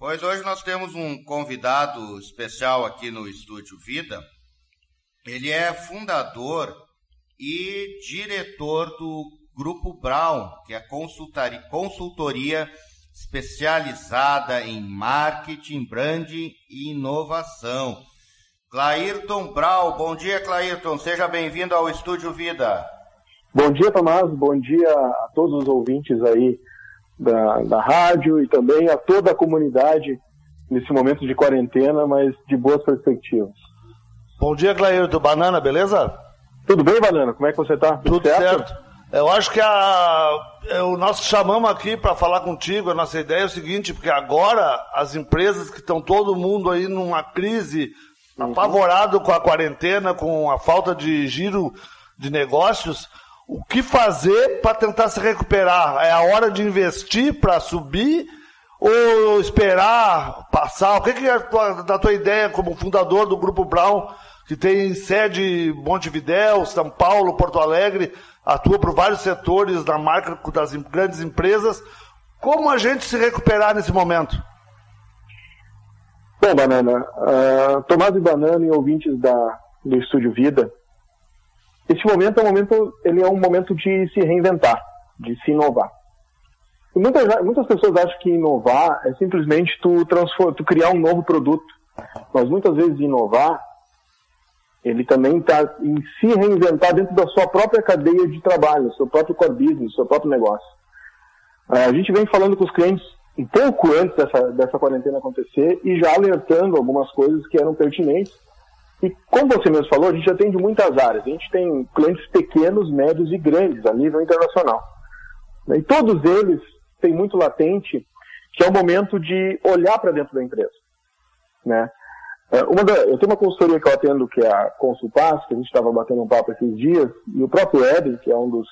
Pois hoje nós temos um convidado especial aqui no Estúdio Vida. Ele é fundador e diretor do Grupo Brown, que é consultoria especializada em marketing, branding e inovação. Clairton Brown, bom dia Clairton, seja bem-vindo ao Estúdio Vida. Bom dia Tomás, bom dia a todos os ouvintes aí da, da rádio e também a toda a comunidade nesse momento de quarentena, mas de boas perspectivas. Bom dia, Clairton. Banana, beleza? Tudo bem, Banana? Como é que você está? Tudo, Tudo certo? certo? Eu acho que a, é, o nós chamamos aqui para falar contigo, a nossa ideia é o seguinte, porque agora as empresas que estão todo mundo aí numa crise, uhum. apavorado com a quarentena, com a falta de giro de negócios, o que fazer para tentar se recuperar? É a hora de investir para subir ou esperar passar? O que, é a tua, da tua ideia como fundador do Grupo Brown, que tem sede em Montevidéu, São Paulo, Porto Alegre, atua por vários setores da marca das grandes empresas. Como a gente se recuperar nesse momento? Bom, Banana, uh, Tomás e Banana e ouvintes da, do Estúdio Vida, esse momento é um momento, ele é um momento de se reinventar, de se inovar. E muitas, muitas pessoas acham que inovar é simplesmente tu, tu criar um novo produto. Mas muitas vezes inovar ele também está em se reinventar dentro da sua própria cadeia de trabalho, seu próprio core business, seu próprio negócio. É, a gente vem falando com os clientes um pouco antes dessa, dessa quarentena acontecer e já alertando algumas coisas que eram pertinentes. E como você mesmo falou, a gente atende muitas áreas. A gente tem clientes pequenos, médios e grandes a nível internacional. E todos eles têm muito latente que é o momento de olhar para dentro da empresa. Né? É, da, eu tenho uma consultoria que eu atendo, que é a Consulpass, que a gente estava batendo um papo esses dias, e o próprio Eden, que é um dos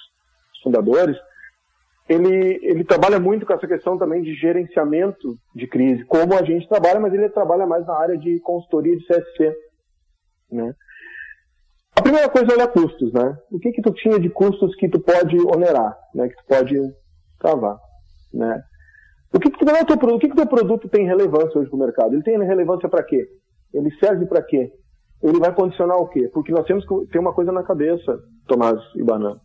fundadores, ele, ele trabalha muito com essa questão também de gerenciamento de crise, como a gente trabalha, mas ele trabalha mais na área de consultoria de CSC. Né? A primeira coisa é olhar custos, né? O que que tu tinha de custos que tu pode onerar, né? Que tu pode travar, né? O que que, o teu, o que que teu produto tem relevância hoje para o mercado? Ele tem relevância para quê? Ele serve para quê? Ele vai condicionar o quê? Porque nós temos que ter uma coisa na cabeça, Tomás e Banana.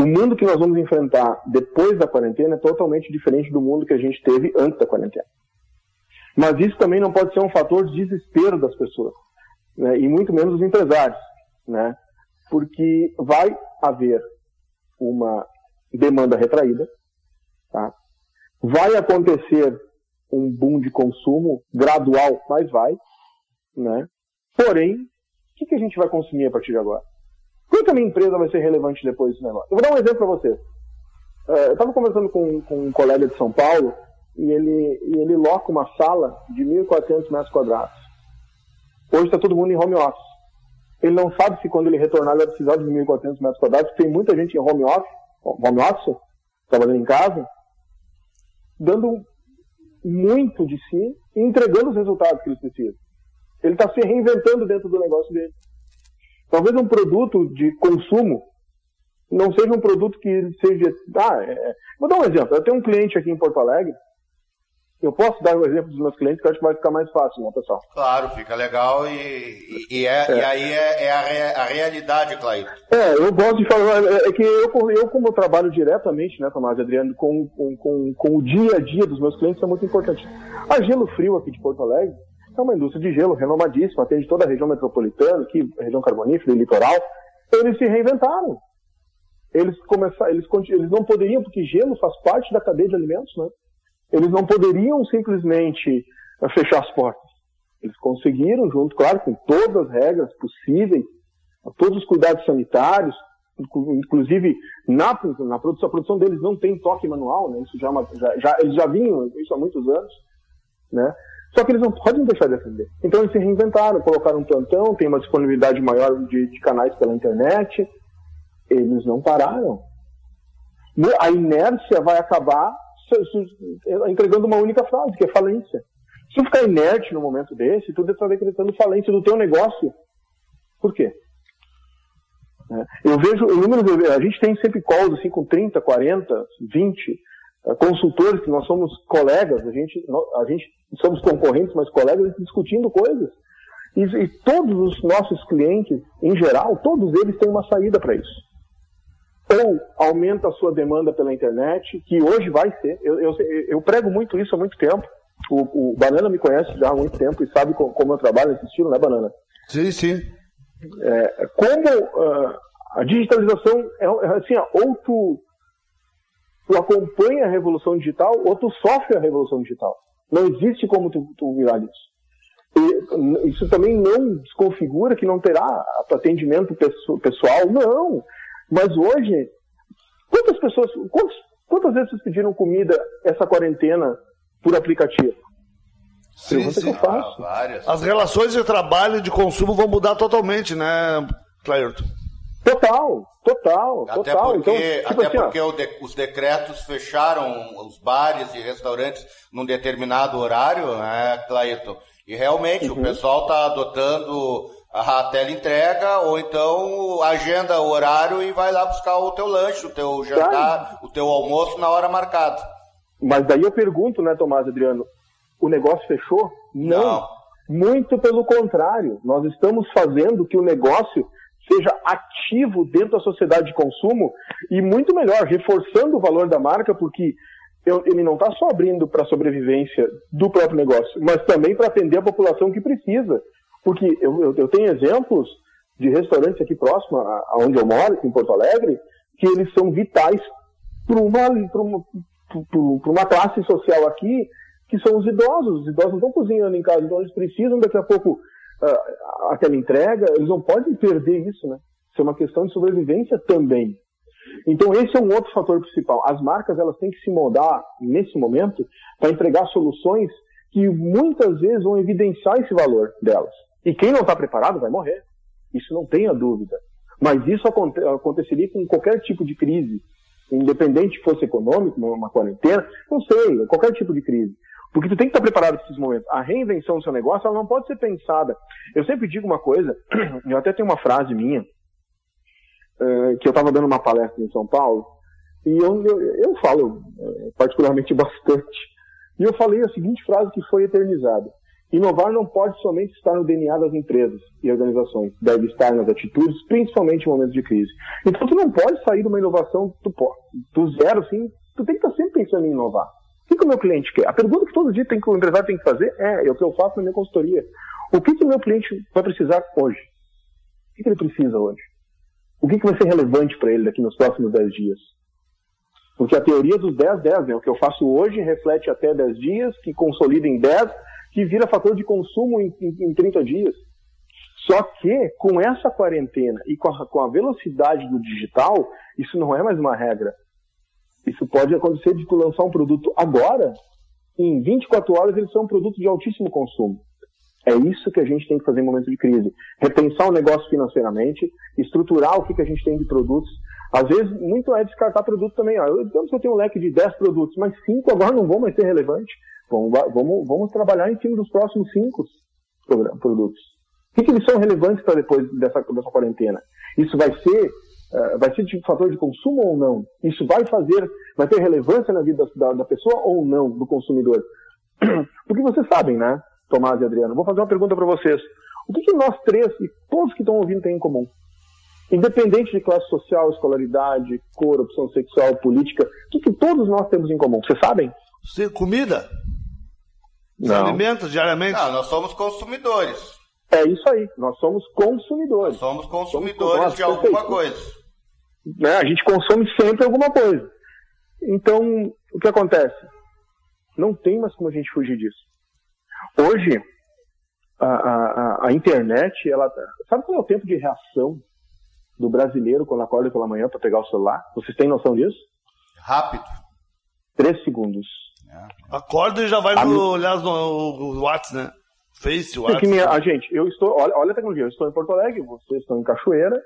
O mundo que nós vamos enfrentar depois da quarentena é totalmente diferente do mundo que a gente teve antes da quarentena. Mas isso também não pode ser um fator de desespero das pessoas, né? e muito menos dos empresários, né? porque vai haver uma demanda retraída, tá? vai acontecer um boom de consumo gradual, mas vai, né? Porém, o que, a gente vai consumir a partir de agora? Por que a minha empresa vai ser relevante depois desse negócio? Eu vou dar um exemplo para você. É, eu estava conversando com, com, um colega de São Paulo e ele, e ele loca uma sala de 1.400 metros quadrados. Hoje está todo mundo em home office. Ele não sabe se quando ele retornar ele vai precisar de 1.400 metros quadrados, tem muita gente em home office, home office, trabalhando em casa, dando muito de si e entregando os resultados que eles precisam. Ele está se reinventando dentro do negócio dele. Talvez um produto de consumo não seja um produto que seja. Ah, é... Vou dar um exemplo. Eu tenho um cliente aqui em Porto Alegre eu posso dar o exemplo dos meus clientes que eu acho que vai ficar mais fácil, né, pessoal? Claro, fica legal e, e, e, é, é. e aí é, é a, a, realidade, Clair. É, eu gosto de falar, é, é que eu, eu como eu trabalho diretamente, né, Tomás e Adriano, com, com, com, com, o dia a dia dos meus clientes, é muito importante. A Gelo Frio aqui de Porto Alegre é uma indústria de gelo renomadíssima, atende toda a região metropolitana, aqui, região carbonífera e litoral. Eles se reinventaram. Eles começaram, eles, eles não poderiam, porque gelo faz parte da cadeia de alimentos, né? Eles não poderiam simplesmente eh, fechar as portas. Eles conseguiram, junto, claro, com todas as regras possíveis, todos os cuidados sanitários, inclusive na, na produção, a produção deles não tem toque manual, né? Isso já, é já, já, eles já vinham isso há muitos anos, né? Só que eles não podem deixar de atender. Então eles se reinventaram, colocaram um plantão, tem uma disponibilidade maior de, de canais pela internet. Eles não pararam. A inércia vai acabar entregando uma única frase, que é falência. Se tu ficar inerte no momento desse, tu está decretando falência do teu negócio. Por quê? É, eu vejo números, a gente tem sempre calls assim com 30, 40, 20 uh, consultores, que nós somos colegas, a gente, a gente somos concorrentes, mas colegas discutindo coisas. E, e todos os nossos clientes, em geral, todos eles têm uma saída para isso. Ou aumenta a sua demanda pela internet, que hoje vai ser. Eu, eu, eu prego muito isso há muito tempo. O, o, Banana me conhece já há muito tempo e sabe como, como eu trabalho nesse estilo, né, Banana? Sim, sim. É, como uh, a digitalização é, é assim, ou tu, tu acompanha a revolução digital ou tu sofre a revolução digital. Não existe como tu, tu virar isso. E isso também não desconfigura que não terá atendimento pessoal, não. Mas hoje, quantas pessoas, quantas, quantas vezes vocês pediram comida essa quarentena por aplicativo? Sim, sim. Que eu faço. Ah, As relações de trabalho e de consumo vão mudar totalmente, né, Clairton? Total, total, até total. Porque, então, tipo até assim, porque de, os decretos fecharam os bares e restaurantes num determinado horário, né, Clayton? E realmente uhum. o pessoal está adotando a tela entrega ou então agenda o horário e vai lá buscar o teu lanche, o teu jantar, o teu almoço na hora marcada. Mas daí eu pergunto, né, Tomás Adriano, o negócio fechou? Não. Não. Muito pelo contrário, nós estamos fazendo que o negócio seja ativo dentro da sociedade de consumo e muito melhor, reforçando o valor da marca, porque ele não está só abrindo para a sobrevivência do próprio negócio, mas também para atender a população que precisa. Porque eu, eu, eu tenho exemplos de restaurantes aqui próximo, aonde eu moro, em Porto Alegre, que eles são vitais para uma, uma, uma classe social aqui, que são os idosos. Os idosos não estão cozinhando em casa, então eles precisam daqui a pouco uh, aquela entrega, eles não podem perder isso, né? Isso é uma questão de sobrevivência também. Então esse é um outro fator principal. As marcas elas têm que se moldar nesse momento para entregar soluções que muitas vezes vão evidenciar esse valor delas. E quem não está preparado vai morrer. Isso não tenha dúvida. Mas isso aconte aconteceria com qualquer tipo de crise, independente fosse econômico, uma quarentena, não sei, qualquer tipo de crise. Porque tu tem que estar preparado para esses momentos. A reinvenção do seu negócio ela não pode ser pensada. Eu sempre digo uma coisa, eu até tenho uma frase minha, eh, que eu estava dando uma palestra em São Paulo, e eu, eu, eu falo eh, particularmente bastante. E eu falei a seguinte frase que foi eternizada. Inovar não pode somente estar no DNA das empresas e organizações, deve estar nas atitudes, principalmente em momentos de crise. Então tu não pode sair de uma inovação do, do zero, assim, tu tem que estar sempre pensando em inovar. O que, que o meu cliente quer? A pergunta que todo dia tem que, o empresário tem que fazer é, é o que eu faço na minha consultoria. O que, que o meu cliente vai precisar hoje? O que, que ele precisa hoje? o que, que vai ser relevante para ele daqui nos próximos 10 dias? Porque a teoria dos 10, 10, né? O que eu faço hoje reflete até 10 dias, que consolida em 10, que vira fator de consumo em, em, em 30 dias. Só que, com essa quarentena e com a, com a velocidade do digital, isso não é mais uma regra. Isso pode acontecer de tu lançar um produto agora, e em 24 horas ele ser um produto de altíssimo consumo. É isso que a gente tem que fazer em momento de crise. Repensar o negócio financeiramente, estruturar o que, que a gente tem de produtos. Às vezes, muito é descartar produto também. Ó. Eu, digamos que eu tenho um leque de 10 produtos, mas 5 agora não vão mais ser relevantes. Vamos, vamos, vamos trabalhar em cima dos próximos 5 produtos. O que, que eles são relevantes para depois dessa, dessa quarentena? Isso vai ser, uh, vai ser de fator de consumo ou não? Isso vai fazer, vai ter relevância na vida da, da pessoa ou não, do consumidor? Porque vocês sabem, né? Tomás e Adriano. Vou fazer uma pergunta para vocês. O que, que, nós três e todos que estão ouvindo têm em comum? Independente de classe social, escolaridade, cor, opção sexual, política, o que, que todos nós temos em comum? Vocês sabem? Sim, comida. Não. Alimentos diariamente. Não, nós somos consumidores. É isso aí, nós somos consumidores. Nós somos consumidores somos, de alguma coisa. Né? A gente consome sempre alguma coisa. Então, o que acontece? Não tem mais como a gente fugir disso. Hoje, a, a, a, internet, ela. Sabe qual é o tempo de reação do brasileiro quando acorda pela manhã para pegar o celular? Vocês têm noção disso? Rápido. Três segundos. É. Acorda e já vai no, olhar no, WhatsApp, né? Face, WhatsApp. Minha, a gente, eu estou, olha, olha a tecnologia, eu estou em Porto Alegre, vocês estão em Cachoeira,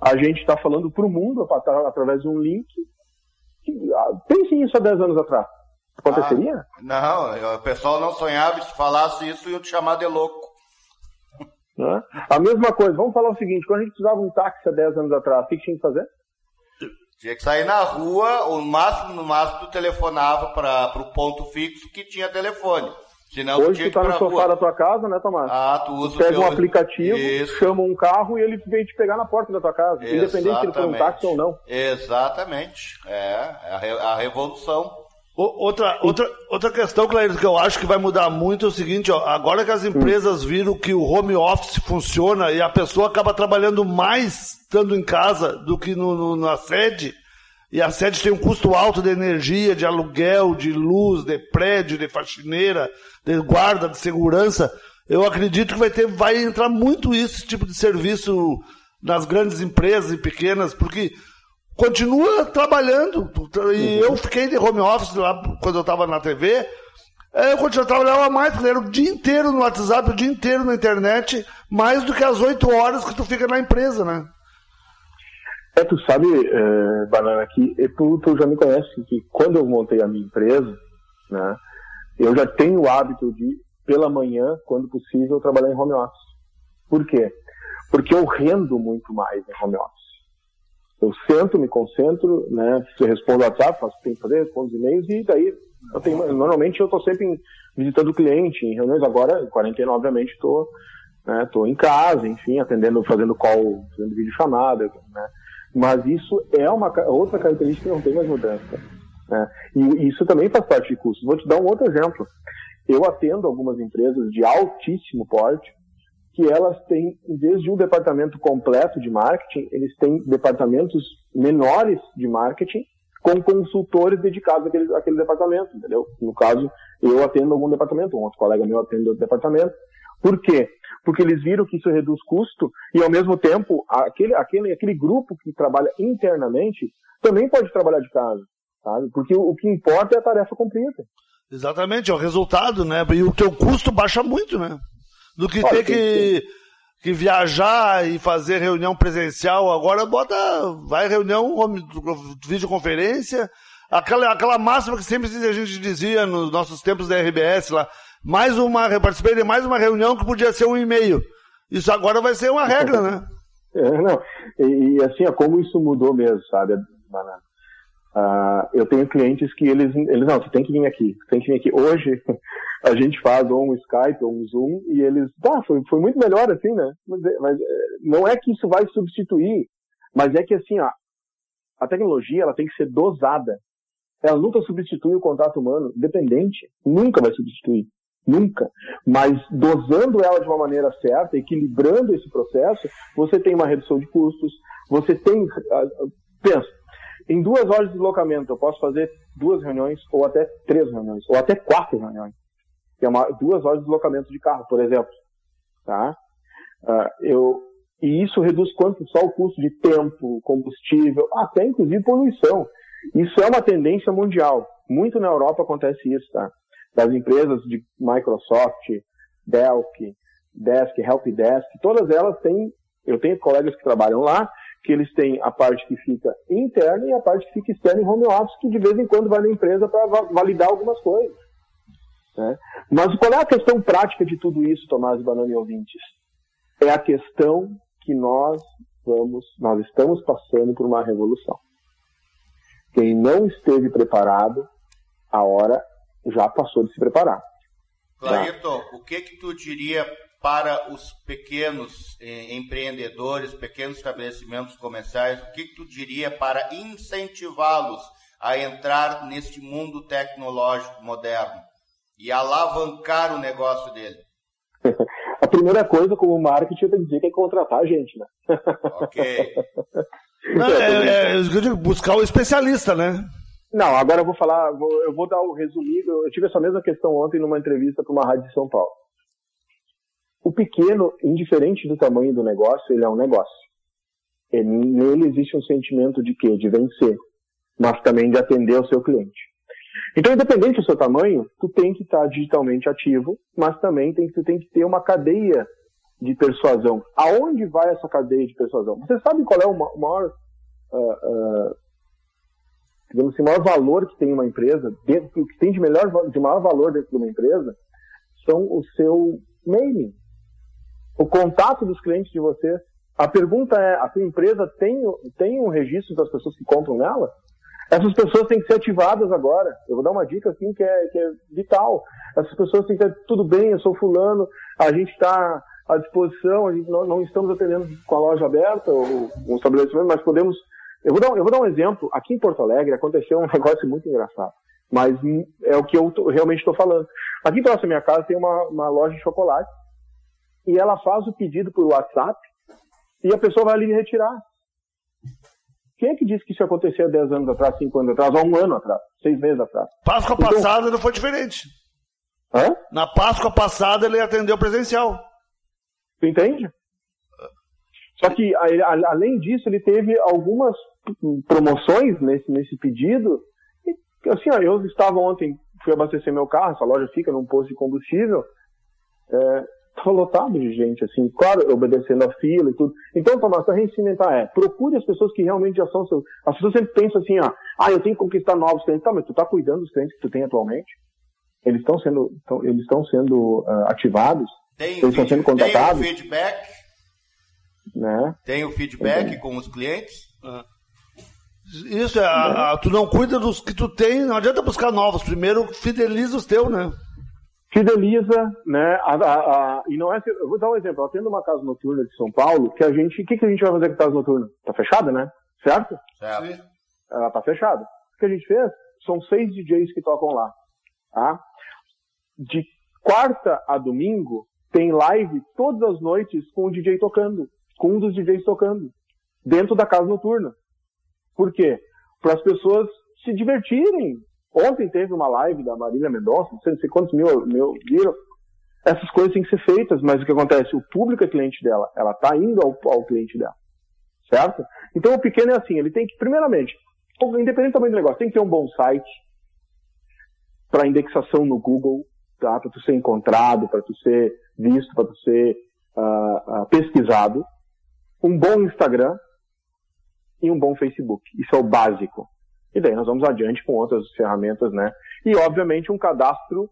a gente está falando para o mundo através de um link. Ah, pense nisso há 10 anos atrás. Aconteceria? Ah, não, o pessoal não sonhava se falasse isso e eu te chamar de louco. A mesma coisa, vamos falar o seguinte: quando a gente precisava um táxi há 10 anos atrás, o que tinha que fazer? Tinha que sair na rua, ou no máximo, no máximo, tu telefonava para o ponto fixo que tinha telefone. Senão Hoje tu tinha tu tá no sofá rua. da tua casa, né, Tomás? Ah, tu usa o Pega teu- um aplicativo, Isso. chama um carro e ele vem te pegar na porta da tua casa, independente se ele for um Exatamente. táxi ou não. Exatamente. É, é a, re- a revolução. Outra, outra, outra questão, Clair, que eu acho que vai mudar muito é o seguinte, ó, agora que as empresas viram que o home office funciona e a pessoa acaba trabalhando mais estando em casa do que no, no- na sede, e a sede tem um custo alto de energia, de aluguel, de luz, de prédio, de faxineira, de guarda, de segurança, eu acredito que vai ter, vai entrar muito isso, esse tipo de serviço nas grandes empresas e pequenas, porque continua trabalhando. E eu fiquei de home office lá quando eu estava na TV. é, Eu continuava trabalhava mais, porque era o dia inteiro no WhatsApp, o dia inteiro na internet, mais do que as oito horas que tu fica na empresa, né? É, tu sabe, eh, Banana, que tu, tu já me conhece, que quando eu montei a minha empresa, né, eu já tenho o hábito de, pela manhã, quando possível, trabalhar em home office. Por quê? Porque eu rendo muito mais em home office. Eu sento, me concentro, né, respondo WhatsApp, faço o que tem que fazer, respondo e-mails e daí, eu tenho, normalmente eu estou sempre em- visitando o cliente, em reuniões, agora, em quarentena, obviamente, estou né, tô em casa, enfim, atendendo, fazendo call, fazendo videochamada, né, mas isso é uma outra característica que não tem mais mudança. Né? E isso também faz parte de custo. Vou te dar um outro exemplo. Eu atendo algumas empresas de altíssimo porte que elas têm, em vez de um departamento completo de marketing, eles têm departamentos menores de marketing com consultores dedicados àquele, àquele departamento, entendeu? No caso, eu atendo algum departamento, um outro colega meu atende outro departamento. Por quê? Porque eles viram que isso reduz custo e, ao mesmo tempo, aquele, aquele, aquele grupo que trabalha internamente também pode trabalhar de casa, sabe? Porque o, o que importa é a tarefa cumprida. Exatamente, é o resultado, né? E o teu custo baixa muito, né? Do que Olha, ter tem- que, que viajar e fazer reunião presencial. Agora bota, vai reunião, home- videoconferência. Aquela, aquela máxima que sempre a gente dizia nos nossos tempos da RBS lá. Mais uma, eu participei de mais uma reunião que podia ser um e-mail. Isso agora vai ser uma regra, né? É, não. E, e, assim, ó, como isso mudou mesmo, sabe, Banana? Ah, eu tenho clientes que eles, eles, não, tu tem que vir aqui, tem que vir aqui. Hoje, a gente faz ou um Skype ou um Zoom e eles, tá, foi, foi muito melhor assim, né? Mas, é- mas é, não é que isso vai substituir, mas é que assim, ó, a tecnologia, ela tem que ser dosada. Ela nunca substitui o contato humano, dependente, nunca vai substituir. Nunca. Mas dosando ela de uma maneira certa, equilibrando esse processo, você tem uma redução de custos, você tem. ah, ah, Pensa, em duas horas de deslocamento, eu posso fazer duas reuniões, ou até três reuniões, ou até quatro reuniões. Que é uma, duas horas de deslocamento de carro, por exemplo. Tá? Ah, eu, e isso reduz quanto? Só o custo de tempo, combustível, até inclusive poluição. Isso é uma tendência mundial. Muito na Europa acontece isso, tá? Das empresas de Microsoft, Dell, Desk, Helpdesk, todas elas têm, eu tenho colegas que trabalham lá, que eles têm a parte que fica interna e a parte que fica externa em home office, que de vez em quando vai na empresa para validar algumas coisas. Né? Mas qual é a questão prática de tudo isso, Tomás e Banana e ouvintes? É a questão que nós vamos, nós estamos passando por uma revolução. Quem não esteve preparado, a hora já passou de se preparar. Clarito, o que que tu diria para os pequenos eh, empreendedores, pequenos estabelecimentos comerciais, o que que tu diria para incentivá-los a entrar neste mundo tecnológico moderno e alavancar o negócio dele? A primeira coisa, como marketing, eu tenho que dizer que é contratar a gente, né? Ok. Não, é, é, eu digo, buscar o especialista, né? Não, agora eu vou falar, vou- eu vou dar o resumido. Eu tive essa mesma questão ontem numa entrevista para uma rádio de São Paulo. O pequeno, indiferente do tamanho do negócio, ele é um negócio. Ele- nele existe um sentimento de quê? De vencer, mas também de atender ao seu cliente. Então, independente do seu tamanho, tu tem que estar digitalmente ativo, mas também tem, tu tem que ter uma cadeia de persuasão. Aonde vai essa cadeia de persuasão? Você sabe qual é o ma- o maior ah, ah, digamos assim, o maior valor que tem uma empresa, dentro, o que tem de, melhor, de maior valor dentro de uma empresa, são o seu mailing. O contato dos clientes de vocês, A pergunta é, a tua empresa tem, tem um registro das pessoas que compram nela? Essas pessoas têm que ser ativadas agora. Eu vou dar uma dica assim que é, que é vital. Essas pessoas têm que ter tudo bem, eu sou fulano, a gente está à disposição, a gente não, não, estamos atendendo com a loja aberta ou um estabelecimento, mas podemos. Eu vou, dar, eu vou dar um exemplo. Aqui em Porto Alegre aconteceu um negócio muito engraçado, mas é o que eu realmente estou falando. Aqui próximo à minha casa tem uma, uma loja de chocolate e ela faz o pedido por WhatsApp e a pessoa vai ali retirar. Quem é que disse que isso acontecia há 10 anos atrás, 5 anos atrás, ou um ano atrás, 6 meses atrás? Páscoa então, passada não foi diferente. Hã? Na Páscoa passada ele atendeu presencial. Tu entende? Só que, além disso, ele teve algumas promoções nesse, nesse pedido. E, assim, ó, eu estava ontem, fui abastecer meu carro, essa loja fica num posto de combustível. É, Estava lotado de gente, assim, claro, obedecendo a fila e tudo. Então, Tomás, para reincimentar é, procure as pessoas que realmente já são seus. As pessoas sempre pensam assim, ó, ah, eu tenho que conquistar novos clientes. Tá, mas tu tá cuidando dos clientes que tu tem atualmente? Eles estão sendo, tão, eles estão sendo uh, ativados? Tem eles estão sendo contatados? Tem o feedback? Né? Tem o feedback com os clientes? Ah. Isso, é, a, a, tu não cuida dos que tu tem, não adianta buscar novos. Primeiro fideliza os teus, né? Fideliza, né? A, a, a, e não é. Eu vou dar um exemplo. Eu atendo uma casa noturna de São Paulo que a gente. O que, que a gente vai fazer com a casa noturna? Tá fechada, né? Certo? Certo. Ela tá fechada. O que a gente fez? São seis DJs que tocam lá. Tá? De quarta a domingo tem live todas as noites com o DJ tocando, com um dos DJs tocando, dentro da casa noturna. Por quê? Para as pessoas se divertirem, Ontem teve uma live da Marília Mendonça, não sei, quantos mil, mil viram. Essas coisas têm que ser feitas, mas o que acontece? O público é cliente dela, ela está indo ao, ao cliente dela. Certo? Então o pequeno é assim, ele tem que, primeiramente, independente do tamanho do negócio, tem que ter um bom site para indexação no Google, tá? para tu ser encontrado, para tu ser visto, para tu ser uh, uh, pesquisado, um bom Instagram e um bom Facebook. Isso é o básico. E daí nós vamos adiante com outras ferramentas, né? E, obviamente, um cadastro,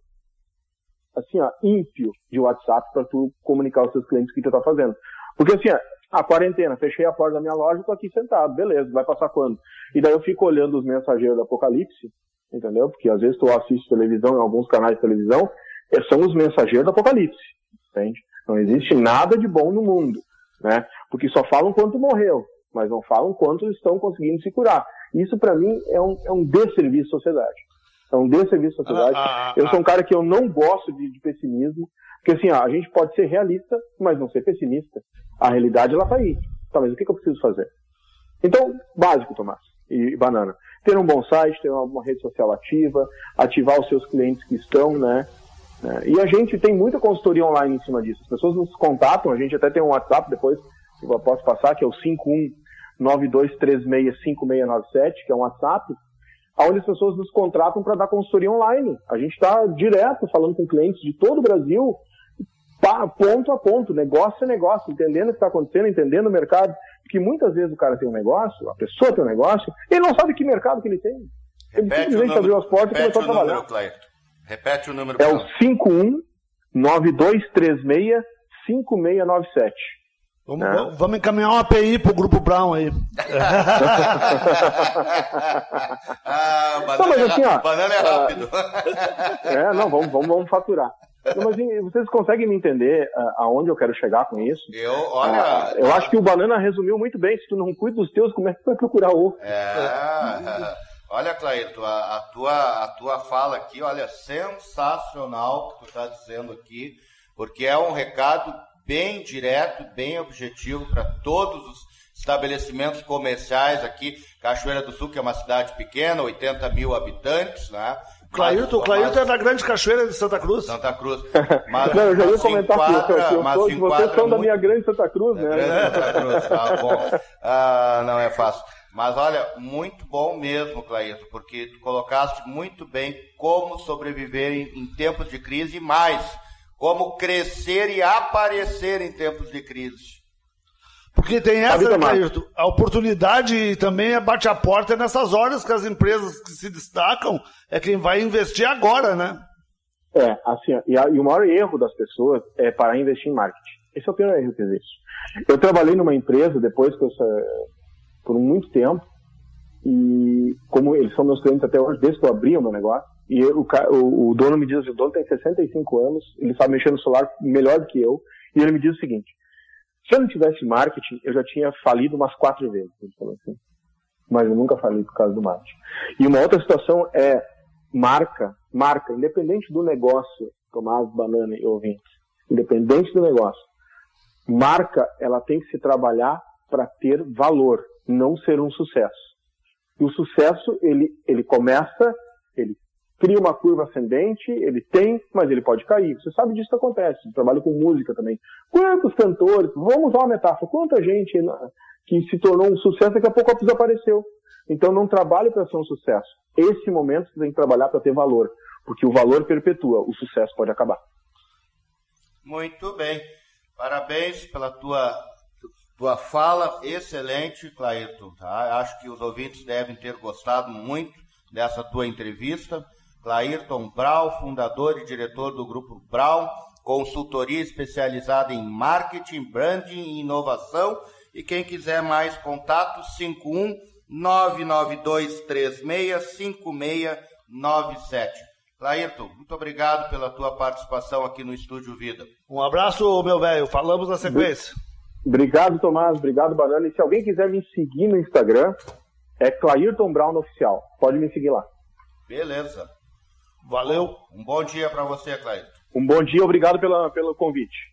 assim, ó, ímpio de WhatsApp para tu comunicar aos seus clientes o que tu tá fazendo. Porque, assim, ó, a quarentena, fechei a porta da minha loja, tô aqui sentado, beleza, vai passar quando? E daí eu fico olhando os mensageiros do Apocalipse, entendeu? Porque às vezes tu assiste televisão em alguns canais de televisão, é, são os mensageiros do Apocalipse, entende? Não existe nada de bom no mundo, né? Porque só falam quanto morreu, mas não falam quantos estão conseguindo se curar. Isso, para mim, é um, é um desserviço à sociedade. É um desserviço à sociedade. Ah, ah, eu sou um cara que eu não gosto de, de pessimismo, porque assim, ó, a gente pode ser realista, mas não ser pessimista. A realidade, ela tá aí. Tá, mas o que, que eu preciso fazer? Então, básico, Tomás e, Banana. Ter um bom site, ter uma, uma, rede social ativa, ativar os seus clientes que estão, né? né? E a gente tem muita consultoria online em cima disso. As pessoas nos contatam, a gente até tem um WhatsApp depois, que eu posso passar, que é o 51 92365697, que é um WhatsApp, onde as pessoas nos contratam para dar consultoria online. A gente está direto falando com clientes de todo o Brasil, ponto a ponto, negócio a negócio, entendendo o que está acontecendo, entendendo o mercado. Porque muitas vezes o cara tem um negócio, a pessoa tem um negócio, ele não sabe que mercado que ele tem. Ele repete simplesmente abriu as portas e começou a trabalhar. Número, Clayton. Repete o número. É o 51 9236 5697. Vamos, é. vamos encaminhar uma API pro Grupo Brown aí. ah, banana, não, mas assim, ó, banana é ah, rápido. é, não, vamos, vamos, vamos faturar. Não, mas vocês conseguem me entender uh, aonde eu quero chegar com isso? Eu, olha. Uh, eu acho que o Banana resumiu muito bem. Se tu não cuida dos teus, como é que tu vai procurar outro? É. Olha, Clairto, a, a, tua, a tua fala aqui, olha, sensacional que tu está dizendo aqui, porque é um recado bem direto, bem objetivo para todos os estabelecimentos comerciais aqui. Cachoeira do Sul, que é uma cidade pequena, 80 mil habitantes, né? Clailton, Clailton é da Grande Cachoeira de Santa Cruz. Santa Cruz. Mas, não, eu já ia comentar enquadra, aqui, eu, mas vocês são muito... da minha Grande Santa Cruz, né? Grande Santa Cruz, tá bom. Ah, não é fácil. Mas olha, muito bom mesmo, Clailton, porque tu colocaste muito bem como sobreviver em, em tempos de crise e mais como crescer e aparecer em tempos de crise. Porque tem essa, Cairto, a oportunidade também é bate a porta nessas horas que as empresas que se destacam é quem vai investir agora, né? É, assim, e, a, e o maior erro das pessoas é parar investir em marketing. Esse é o pior erro que existe. Eu trabalhei numa empresa depois que eu por muito tempo e como eles são meus clientes até hoje, desde que eu abri o meu negócio, e o, o, dono me diz, o dono tem 65 anos, ele sabe mexer no celular melhor do que eu, e ele me diz o seguinte, se eu não tivesse marketing, eu já tinha falido umas quatro vezes. Ele falou assim. Mas eu nunca falei por causa do marketing. E uma outra situação é marca, marca, independente do negócio, Tomás, Banana e ouvintes, independente do negócio, marca, ela tem que se trabalhar para ter valor, não ser um sucesso. E o sucesso, ele, ele começa, ele cria uma curva ascendente, ele tem, mas ele pode cair. Você sabe disso que acontece. Eu trabalho com música também. Quantos cantores, vamos usar uma metáfora, quanta gente que se tornou um sucesso daqui a pouco desapareceu. Então não trabalhe para ser um sucesso. Esse momento você tem que trabalhar para ter valor, porque o valor perpetua, o sucesso pode acabar. Muito bem. Parabéns pela tua tua fala excelente, Clairton. Tá? Acho que os ouvintes devem ter gostado muito dessa tua entrevista. Clairton Brau, fundador e diretor do Grupo Brau, consultoria especializada em marketing, branding e inovação. E quem quiser mais contato, 51 992365697. Clairton, muito obrigado pela tua participação aqui no Estúdio Vida. Um abraço, meu velho. Falamos na sequência. Obrigado, Tomás. Obrigado, Banana. E se alguém quiser me seguir no Instagram, é Clairton Brown Oficial. Pode me seguir lá. Beleza. Valeu. Um bom dia para você, Clairton. Um bom dia, obrigado pela, pelo convite.